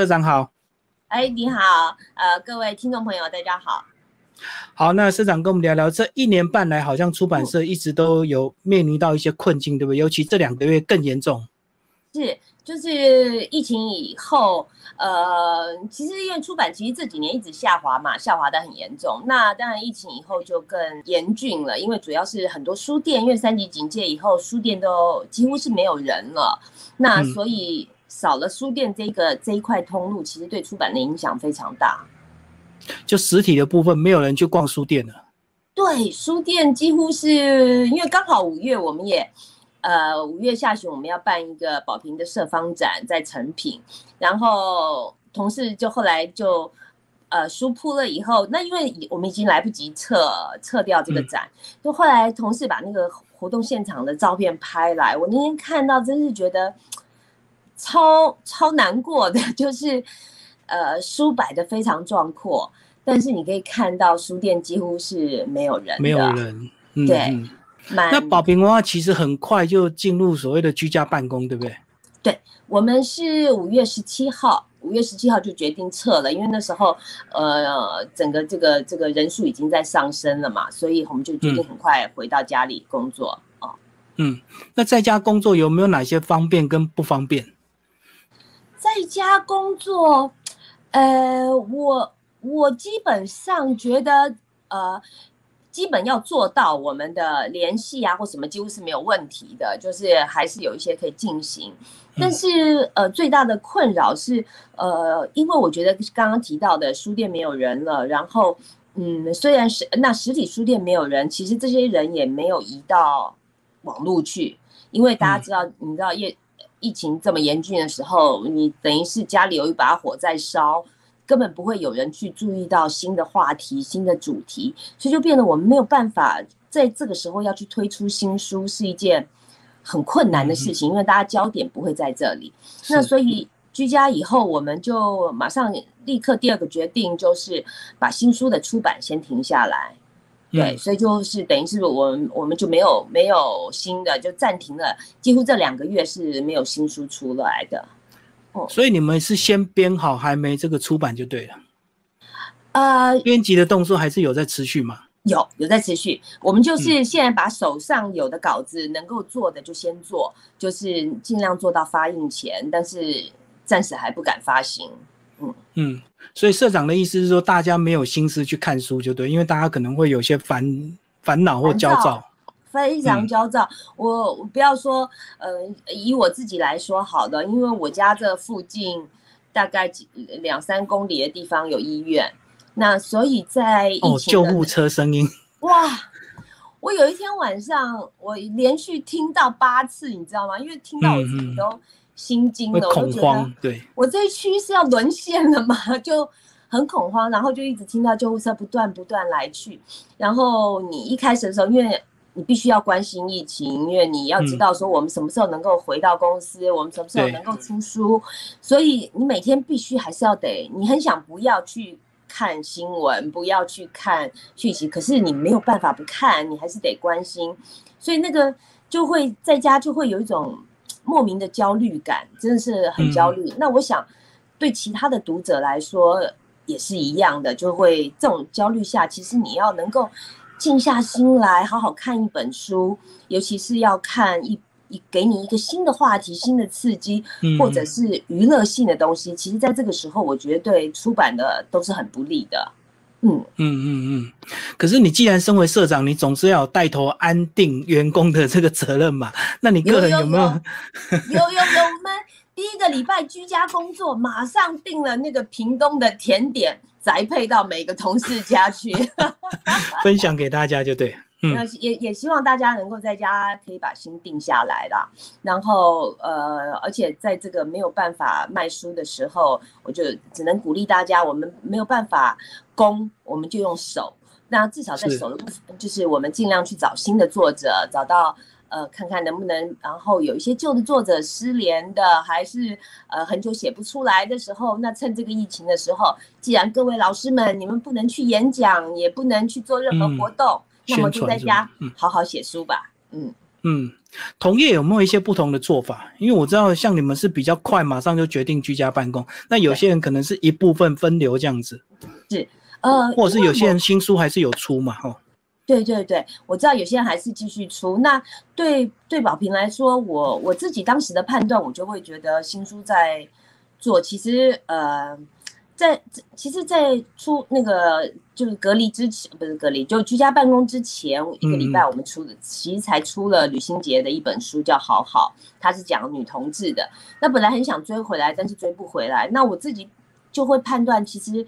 社长好。哎，你好，呃，各位听众朋友，大家好。好，那社长跟我们聊聊，这一年半来，好像出版社一直都有面临到一些困境，对不对？尤其这两个月更严重。是，就是疫情以后，呃，其实因为出版其实这几年一直下滑嘛，下滑的很严重。那当然疫情以后就更严峻了，因为主要是很多书店，因为三级警戒以后，书店都几乎是没有人了。那所以少了书店这个这一块通路，其实对出版的影响非常大。就实体的部分，没有人去逛书店了。对，书店几乎是因为刚好五月，我们也。呃，五月下旬我们要办一个宝瓶的设方展，在成品，然后同事就后来就呃书铺了以后，那因为我们已经来不及撤撤掉这个展，就后来同事把那个活动现场的照片拍来，我那天看到真是觉得超超难过的，就是呃书摆的非常壮阔，但是你可以看到书店几乎是没有人，没有人，对。那宝平文化其实很快就进入所谓的居家办公，对不对？对，我们是五月十七号，五月十七号就决定撤了，因为那时候呃，整个这个这个人数已经在上升了嘛，所以我们就决定很快回到家里工作哦。嗯，那在家工作有没有哪些方便跟不方便？在家工作，呃，我我基本上觉得呃。基本要做到我们的联系啊或什么几乎是没有问题的，就是还是有一些可以进行。但是呃最大的困扰是呃，因为我觉得刚刚提到的书店没有人了，然后嗯虽然是那实体书店没有人，其实这些人也没有移到网络去，因为大家知道你知道疫疫情这么严峻的时候，你等于是家里有一把火在烧。根本不会有人去注意到新的话题、新的主题，所以就变得我们没有办法在这个时候要去推出新书，是一件很困难的事情，因为大家焦点不会在这里。那所以居家以后，我们就马上立刻第二个决定就是把新书的出版先停下来。对，所以就是等于是我们我们就没有没有新的，就暂停了，几乎这两个月是没有新书出来的。所以你们是先编好，还没这个出版就对了。呃，编辑的动作还是有在持续吗？有，有在持续。我们就是现在把手上有的稿子能够做的就先做，就是尽量做到发印前，但是暂时还不敢发行。嗯。嗯，所以社长的意思是说，大家没有心思去看书就对，因为大家可能会有些烦烦恼或焦躁。非常焦躁，我不要说，呃，以我自己来说好的，因为我家这附近大概几两三公里的地方有医院，那所以在哦救护车声音。哇，我有一天晚上我连续听到八次，你知道吗？因为听到我自己都心惊了，恐慌，对，我这一区是要沦陷了嘛？就很恐慌，然后就一直听到救护车不断不断来去，然后你一开始的时候，因为你必须要关心疫情，因为你要知道说我们什么时候能够回到公司，我们什么时候能够出书，所以你每天必须还是要得，你很想不要去看新闻，不要去看讯息，可是你没有办法不看，你还是得关心，所以那个就会在家就会有一种莫名的焦虑感，真的是很焦虑。那我想对其他的读者来说也是一样的，就会这种焦虑下，其实你要能够。静下心来，好好看一本书，尤其是要看一一给你一个新的话题、新的刺激，或者是娱乐性的东西。其实，在这个时候，我觉得对出版的都是很不利的。嗯嗯嗯嗯。可是，你既然身为社长，你总是要带头安定员工的这个责任嘛？那你个人有没有？有有有，我们第一个礼拜居家工作，马上订了那个屏东的甜点。宅配到每个同事家去，分享给大家就对。那也也希望大家能够在家可以把心定下来啦。然后呃，而且在这个没有办法卖书的时候，我就只能鼓励大家，我们没有办法攻，我们就用手。那至少在手的部分，就是我们尽量去找新的作者，找到。呃，看看能不能，然后有一些旧的作者失联的，还是呃很久写不出来的时候，那趁这个疫情的时候，既然各位老师们你们不能去演讲，也不能去做任何活动，那么就在家好好写书吧。嗯嗯，同业有没有一些不同的做法？因为我知道像你们是比较快，马上就决定居家办公，那有些人可能是一部分分流这样子。是，呃，或者是有些人新书还是有出嘛，哈。对对对，我知道有些人还是继续出。那对对宝平来说，我我自己当时的判断，我就会觉得新书在做，其实呃，在其实，在出那个就是隔离之前，不是隔离，就居家办公之前一个礼拜，我们出的其实才出了旅行节的一本书，叫《好好》，它是讲女同志的。那本来很想追回来，但是追不回来。那我自己就会判断，其实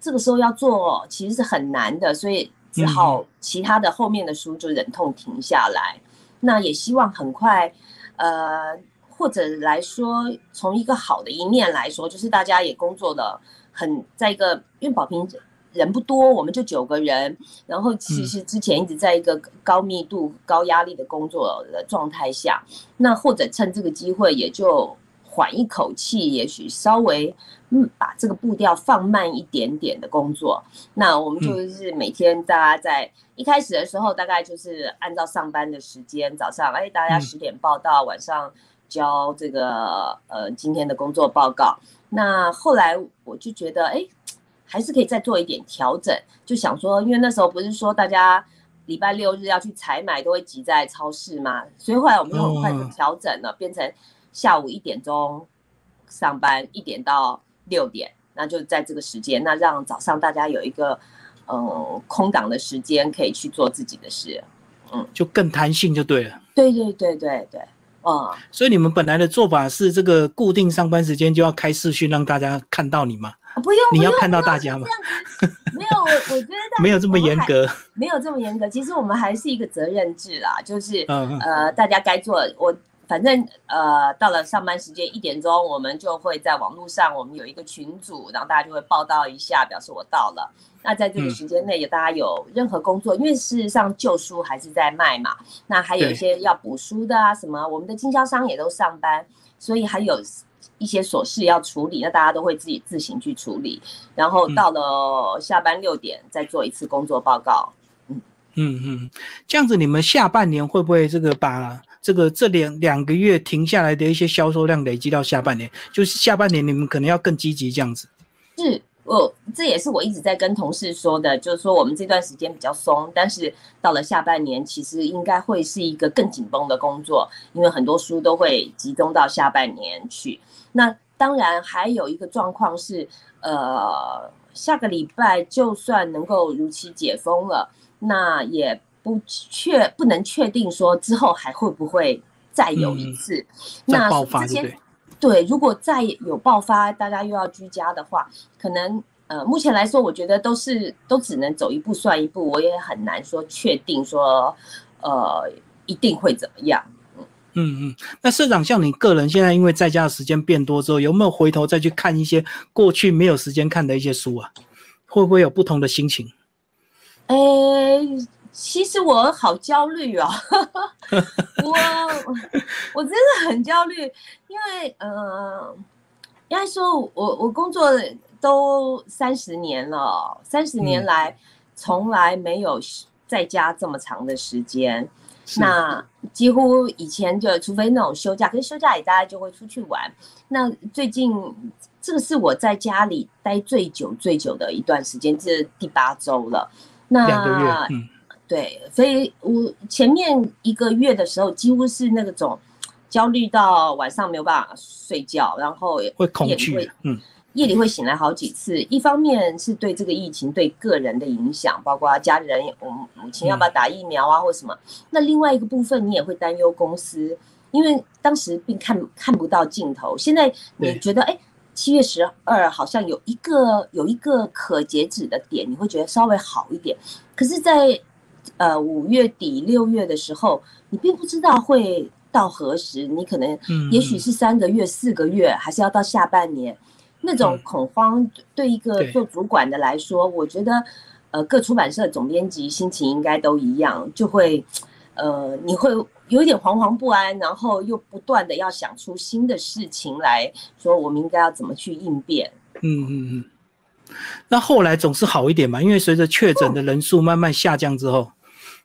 这个时候要做，其实是很难的，所以。只好其他的后面的书就忍痛停下来，那也希望很快，呃，或者来说从一个好的一面来说，就是大家也工作的很在一个，因为宝平人不多，我们就九个人，然后其实之前一直在一个高密度、高压力的工作的状态下，那或者趁这个机会也就。缓一口气，也许稍微嗯把这个步调放慢一点点的工作。那我们就是每天大家在一开始的时候，大概就是按照上班的时间，早上哎大家十点报到，晚上交这个呃今天的工作报告。那后来我就觉得哎还是可以再做一点调整，就想说，因为那时候不是说大家礼拜六日要去采买都会挤在超市嘛，所以后来我们就很快就调整了，变成。下午一点钟上班，一点到六点，那就在这个时间，那让早上大家有一个嗯空档的时间，可以去做自己的事，嗯，就更弹性就对了。对对对对对，嗯。所以你们本来的做法是这个固定上班时间就要开视讯让大家看到你吗？不用，你要看到大家吗？没有，我我觉得没有这么严格，没有这么严格。其实我们还是一个责任制啦，就是呃，大家该做我。反正呃，到了上班时间一点钟，我们就会在网络上，我们有一个群组，然后大家就会报道一下，表示我到了。那在这个时间内，有大家有任何工作，因为事实上旧书还是在卖嘛，那还有一些要补书的啊，什么我们的经销商也都上班，所以还有一些琐事要处理，那大家都会自己自行去处理。然后到了下班六点，再做一次工作报告。嗯嗯嗯，这样子你们下半年会不会这个把？这个这两两个月停下来的一些销售量累积到下半年，就是下半年你们可能要更积极这样子。是，我这也是我一直在跟同事说的，就是说我们这段时间比较松，但是到了下半年，其实应该会是一个更紧绷的工作，因为很多书都会集中到下半年去。那当然还有一个状况是，呃，下个礼拜就算能够如期解封了，那也。不确不能确定说之后还会不会再有一次，那爆发对对，如果再有爆发，大家又要居家的话，可能呃，目前来说，我觉得都是都只能走一步算一步，我也很难说确定说呃一定会怎么样。嗯嗯嗯，那社长像你个人现在因为在家的时间变多之后，有没有回头再去看一些过去没有时间看的一些书啊？会不会有不同的心情？哎。其实我好焦虑哦，我我真的很焦虑，因为呃，应该说我我工作都三十年了，三十年来从来没有在家这么长的时间，那几乎以前就除非那种休假，可是休假也大家就会出去玩。那最近这个是我在家里待最久最久的一段时间，这第八周了。那两个月，嗯。对，所以我前面一个月的时候，几乎是那种焦虑到晚上没有办法睡觉，然后会恐惧，嗯，夜里会醒来好几次。一方面是对这个疫情对个人的影响，包括家人，我母亲要不要打疫苗啊，或什么。那另外一个部分，你也会担忧公司，因为当时并看看不到尽头。现在你觉得，哎，七月十二好像有一个有一个可截止的点，你会觉得稍微好一点。可是，在呃，五月底六月的时候，你并不知道会到何时，你可能，也许是三个月、四个月，还是要到下半年，那种恐慌对一个做主管的来说，我觉得，呃，各出版社总编辑心情应该都一样，就会，呃，你会有一点惶惶不安，然后又不断的要想出新的事情来说，我们应该要怎么去应变？嗯嗯嗯。那后来总是好一点嘛，因为随着确诊的人数慢慢下降之后。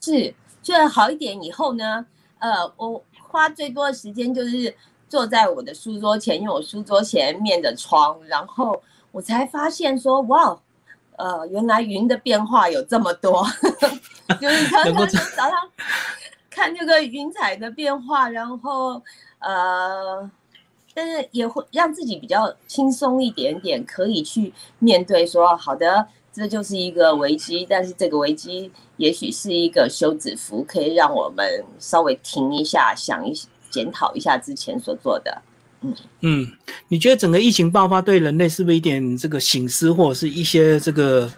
是，就好一点以后呢，呃，我花最多的时间就是坐在我的书桌前，因为我书桌前面的窗，然后我才发现说，哇，呃，原来云的变化有这么多，就是常常早上看这个云彩的变化，然后呃，但是也会让自己比较轻松一点点，可以去面对说，好的。这就是一个危机，但是这个危机也许是一个休止符，可以让我们稍微停一下，想一检讨一下之前所做的。嗯嗯，你觉得整个疫情爆发对人类是不是一点这个醒思，或者是一些这个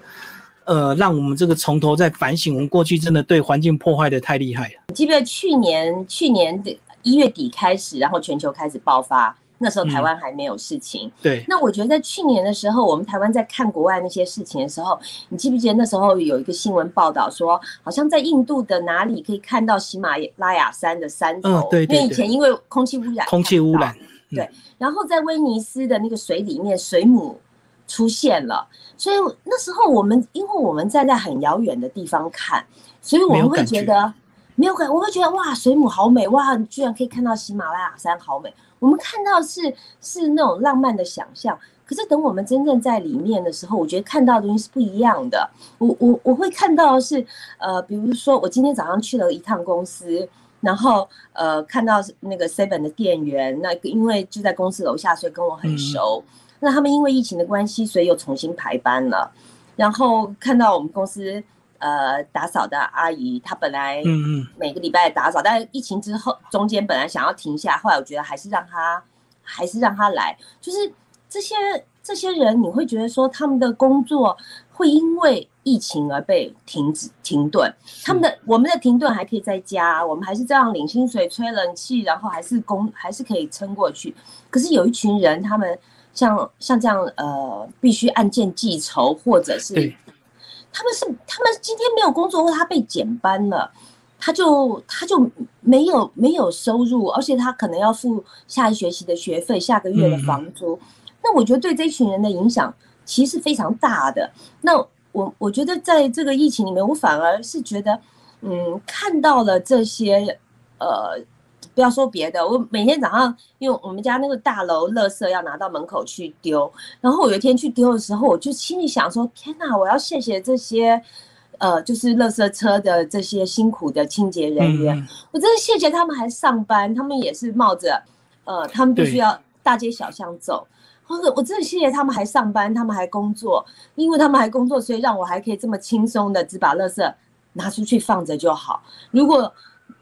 呃，让我们这个从头再反省，我们过去真的对环境破坏的太厉害了？记不记得去年去年的一月底开始，然后全球开始爆发。那时候台湾还没有事情，对。那我觉得在去年的时候，我们台湾在看国外那些事情的时候，你记不记得那时候有一个新闻报道说，好像在印度的哪里可以看到喜马拉雅山的山头？嗯，对因为以前因为空气污染，空气污染，对。然后在威尼斯的那个水里面，水母出现了，所以那时候我们因为我们站在很遥远的地方看，所以我们会觉得没有感，我会觉得哇，水母好美，哇，你居然可以看到喜马拉雅山，好美。我们看到是是那种浪漫的想象，可是等我们真正在里面的时候，我觉得看到的东西是不一样的。我我我会看到是，呃，比如说我今天早上去了一趟公司，然后呃看到那个 Seven 的店员，那因为就在公司楼下，所以跟我很熟。那他们因为疫情的关系，所以又重新排班了。然后看到我们公司。呃，打扫的阿姨，她本来每个礼拜打扫，但是疫情之后中间本来想要停下，后来我觉得还是让她，还是让她来。就是这些这些人，你会觉得说他们的工作会因为疫情而被停止停顿，他们的我们的停顿还可以在家，我们还是这样领薪水、吹冷气，然后还是工还是可以撑过去。可是有一群人，他们像像这样呃，必须按件计酬，或者是。他们是他们今天没有工作，或他被减班了，他就他就没有没有收入，而且他可能要付下一学期的学费，下个月的房租。那我觉得对这群人的影响其实非常大的。那我我觉得在这个疫情里面，我反而是觉得，嗯，看到了这些，呃。不要说别的，我每天早上因为我们家那个大楼垃圾要拿到门口去丢，然后我有一天去丢的时候，我就心里想说：天哪，我要谢谢这些，呃，就是垃圾车的这些辛苦的清洁人员，我真的谢谢他们还上班，他们也是冒着，呃，他们必须要大街小巷走，或者我真的谢谢他们还上班，他们还工作，因为他们还工作，所以让我还可以这么轻松的只把垃圾拿出去放着就好。如果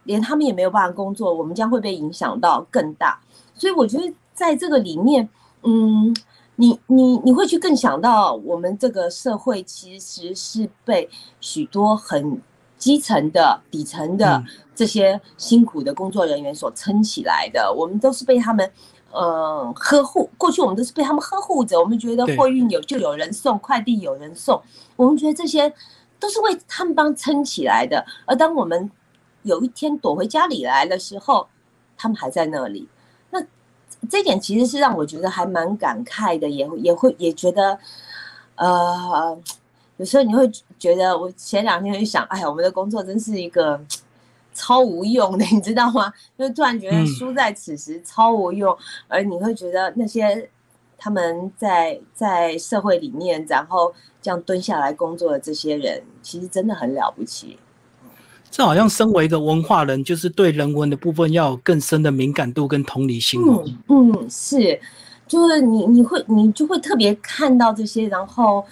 连他们也没有办法工作，我们将会被影响到更大。所以我觉得在这个里面，嗯，你你你会去更想到，我们这个社会其实是被许多很基层的底层的这些辛苦的工作人员所撑起来的。我们都是被他们，呃，呵护。过去我们都是被他们呵护着。我们觉得货运有就有人送，快递有人送，我们觉得这些都是为他们帮撑起来的。而当我们有一天躲回家里来的时候，他们还在那里。那这点其实是让我觉得还蛮感慨的，也也会也觉得，呃，有时候你会觉得，我前两天就想，哎呀，我们的工作真是一个超无用的，你知道吗？就突然觉得输在此时超无用，而你会觉得那些他们在在社会里面，然后这样蹲下来工作的这些人，其实真的很了不起。这好像身为一个文化人，就是对人文的部分要有更深的敏感度跟同理心。嗯嗯，是，就是你你会你就会特别看到这些，然后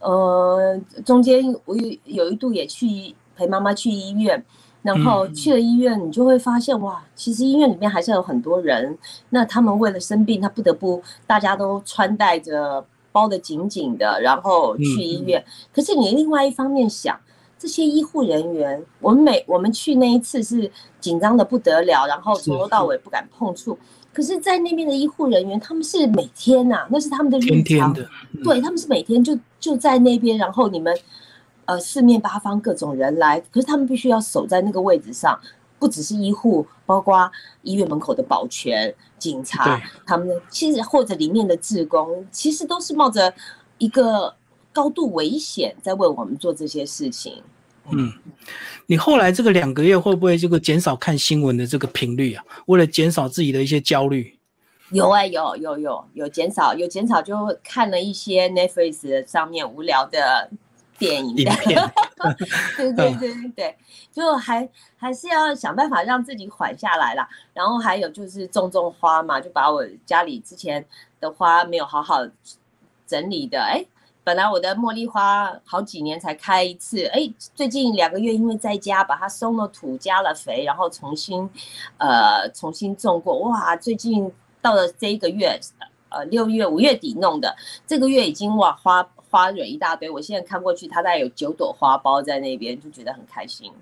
呃，中间我有有一度也去陪妈妈去医院，然后去了医院，你就会发现哇，其实医院里面还是有很多人，那他们为了生病，他不得不大家都穿戴着包得紧紧的，然后去医院。可是你另外一方面想。这些医护人员，我们每我们去那一次是紧张的不得了，然后从头到尾不敢碰触。可是，在那边的医护人员，他们是每天呐，那是他们的日常，对他们是每天就就在那边，然后你们呃四面八方各种人来，可是他们必须要守在那个位置上，不只是医护，包括医院门口的保全、警察，他们其实或者里面的职工，其实都是冒着一个。高度危险，在为我们做这些事情。嗯，你后来这个两个月会不会这个减少看新闻的这个频率啊？为了减少自己的一些焦虑？有哎，有有有有减少，有减少，就看了一些 Netflix 上面无聊的电影。对对对对，就还还是要想办法让自己缓下来啦。然后还有就是种种花嘛，就把我家里之前的花没有好好整理的，哎。本来我的茉莉花好几年才开一次，哎，最近两个月因为在家把它松了土、加了肥，然后重新，呃，重新种过。哇，最近到了这一个月，呃，六月、五月底弄的，这个月已经哇花花蕊一大堆。我现在看过去，它大概有九朵花苞在那边，就觉得很开心。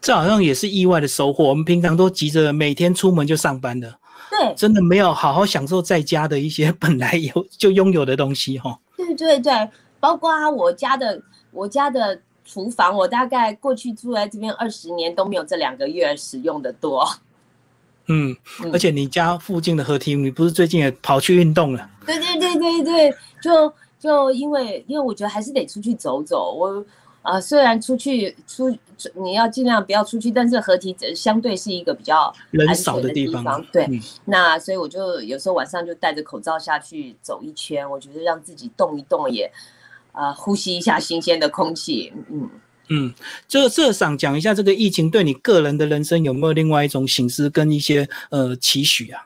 这好像也是意外的收获。我们平常都急着每天出门就上班的，对，真的没有好好享受在家的一些本来有就拥有的东西哈。对对对，包括我家的我家的厨房，我大概过去住在这边二十年都没有这两个月使用的多。嗯，而且你家附近的河堤，你不是最近也跑去运动了？对对对对对，就就因为因为我觉得还是得出去走走，我。啊，虽然出去出你要尽量不要出去，但是合体相对是一个比较人少的地方。对，那所以我就有时候晚上就戴着口罩下去走一圈，我觉得让自己动一动也，呃，呼吸一下新鲜的空气。嗯嗯，这这想讲一下这个疫情对你个人的人生有没有另外一种形式跟一些呃期许啊？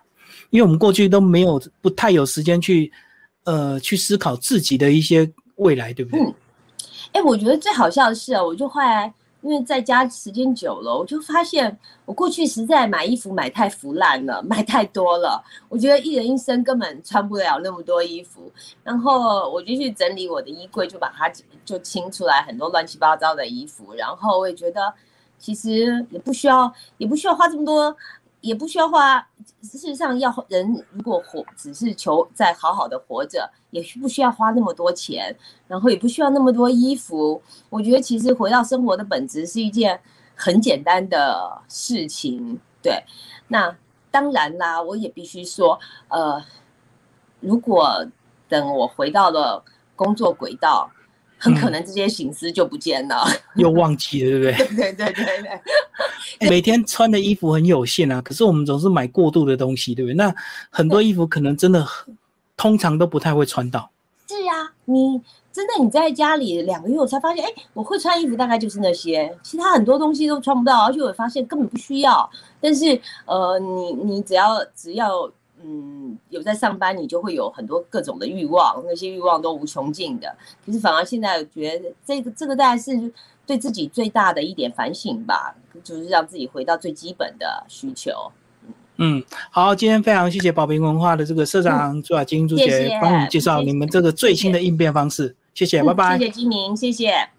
因为我们过去都没有不太有时间去呃去思考自己的一些未来，对不对？哎，我觉得最好笑的是啊，我就后来因为在家时间久了，我就发现我过去实在买衣服买太腐烂了，买太多了。我觉得一人一生根本穿不了那么多衣服，然后我就去整理我的衣柜，就把它就清出来很多乱七八糟的衣服。然后我也觉得其实也不需要，也不需要花这么多。也不需要花，事实上要人如果活只是求在好好的活着，也需不需要花那么多钱，然后也不需要那么多衣服。我觉得其实回到生活的本质是一件很简单的事情。对，那当然啦，我也必须说，呃，如果等我回到了工作轨道。很可能这些心思就不见了，又忘记了，对不对？对对对对。每天穿的衣服很有限啊，可是我们总是买过度的东西，对不对？那很多衣服可能真的通常都不太会穿到。是啊，你真的你在家里两个月，我才发现，哎，我会穿衣服大概就是那些，其他很多东西都穿不到，而且我发现根本不需要。但是，呃，你你只要只要。嗯，有在上班，你就会有很多各种的欲望，那些欲望都无穷尽的。可是反而现在觉得这个这个大概是对自己最大的一点反省吧，就是让自己回到最基本的需求。嗯，好，今天非常谢谢宝平文化的这个社长朱雅金朱姐帮我们介绍你们这个最新的应变方式，谢谢，拜拜。谢谢金明，谢谢。